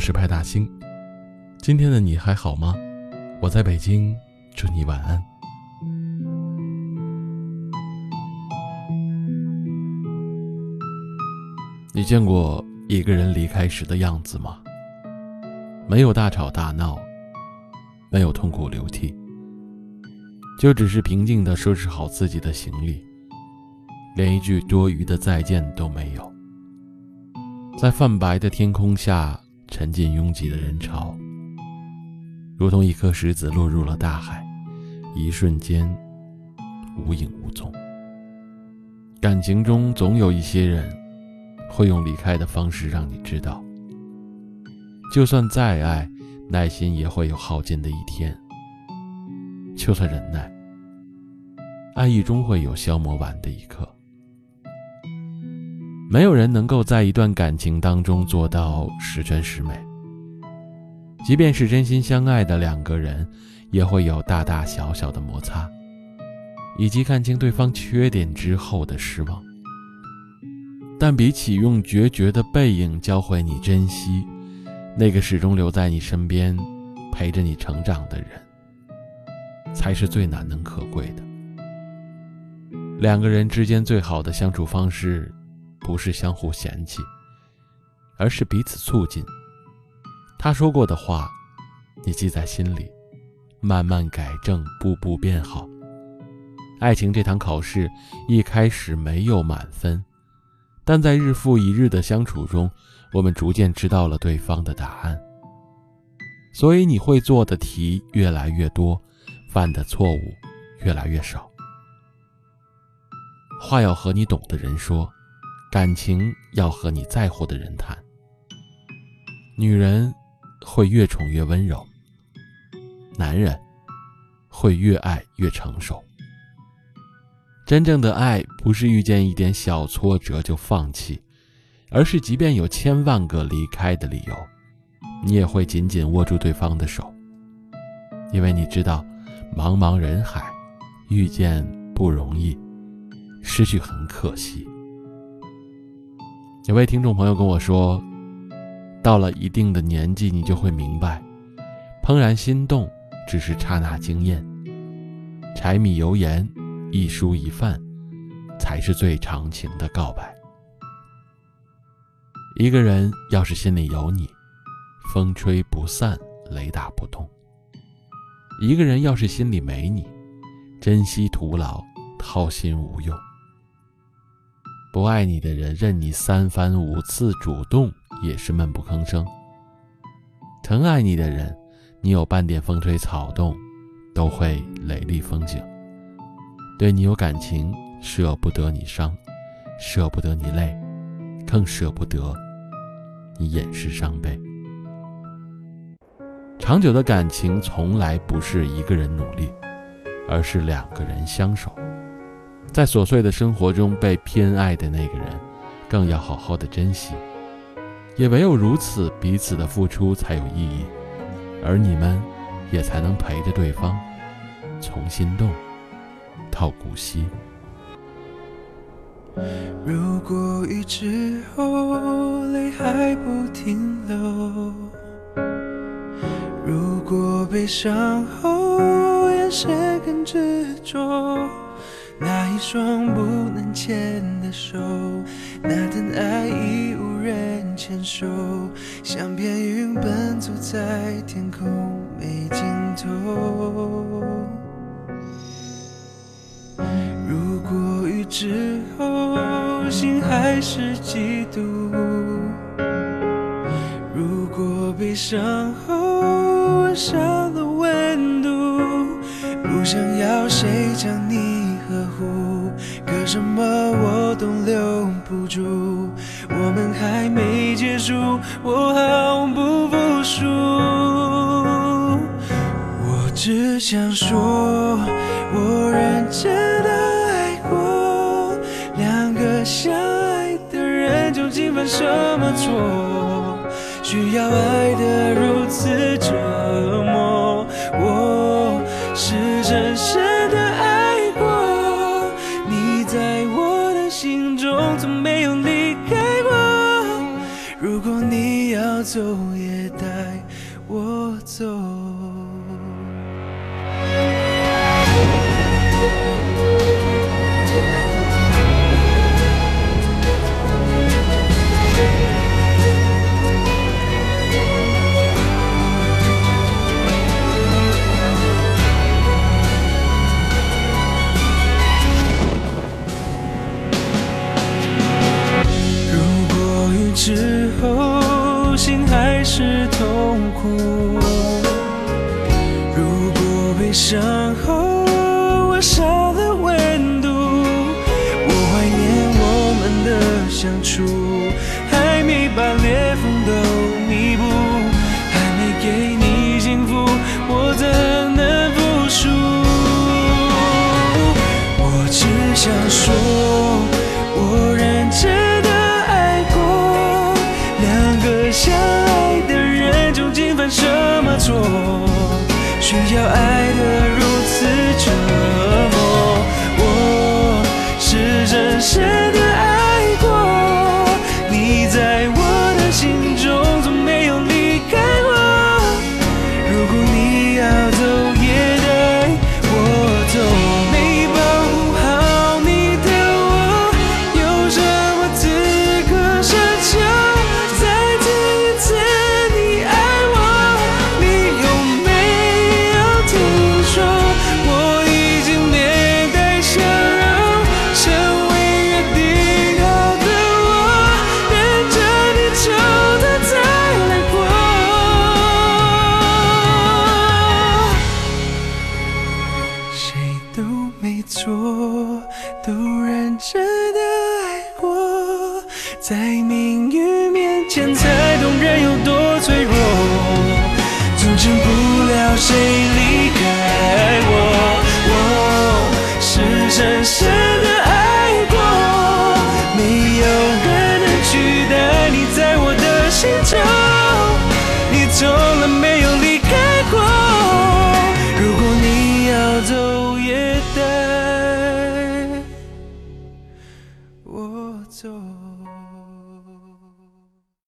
是派大星。今天的你还好吗？我在北京，祝你晚安。你见过一个人离开时的样子吗？没有大吵大闹，没有痛哭流涕，就只是平静地收拾好自己的行李，连一句多余的再见都没有。在泛白的天空下，沉浸拥挤的人潮，如同一颗石子落入了大海，一瞬间无影无踪。感情中总有一些人，会用离开的方式让你知道，就算再爱，耐心也会有耗尽的一天；就算忍耐，爱意终会有消磨完的一刻。没有人能够在一段感情当中做到十全十美。即便是真心相爱的两个人，也会有大大小小的摩擦，以及看清对方缺点之后的失望。但比起用决绝的背影教会你珍惜，那个始终留在你身边，陪着你成长的人，才是最难能可贵的。两个人之间最好的相处方式。不是相互嫌弃，而是彼此促进。他说过的话，你记在心里，慢慢改正，步步变好。爱情这堂考试一开始没有满分，但在日复一日的相处中，我们逐渐知道了对方的答案。所以你会做的题越来越多，犯的错误越来越少。话要和你懂的人说。感情要和你在乎的人谈。女人会越宠越温柔，男人会越爱越成熟。真正的爱不是遇见一点小挫折就放弃，而是即便有千万个离开的理由，你也会紧紧握住对方的手，因为你知道，茫茫人海，遇见不容易，失去很可惜。有位听众朋友跟我说：“到了一定的年纪，你就会明白，怦然心动只是刹那惊艳，柴米油盐一蔬一饭，才是最长情的告白。一个人要是心里有你，风吹不散，雷打不动；一个人要是心里没你，珍惜徒劳，掏心无用。”不爱你的人，任你三番五次主动，也是闷不吭声。疼爱你的人，你有半点风吹草动，都会雷厉风行。对你有感情，舍不得你伤，舍不得你累，更舍不得你掩饰伤悲。长久的感情从来不是一个人努力，而是两个人相守。在琐碎的生活中被偏爱的那个人，更要好好的珍惜。也唯有如此，彼此的付出才有意义，而你们也才能陪着对方，从心动到古稀。如果雨之后泪还不停流，如果悲伤后眼神更执着。一双不能牵的手，那段爱已无人牵手，像片云奔走在天空没尽头。如果雨之后心还是嫉妒，如果悲伤后少了温度，不想要谁将你。呵护，可什么我都留不住。我们还没结束，我毫不服输。我只想说，我认真的爱过。两个相爱的人究竟犯什么错，需要爱得如此折磨？我是真深。从没如果悲伤后我少了温度，我怀念我们的相处。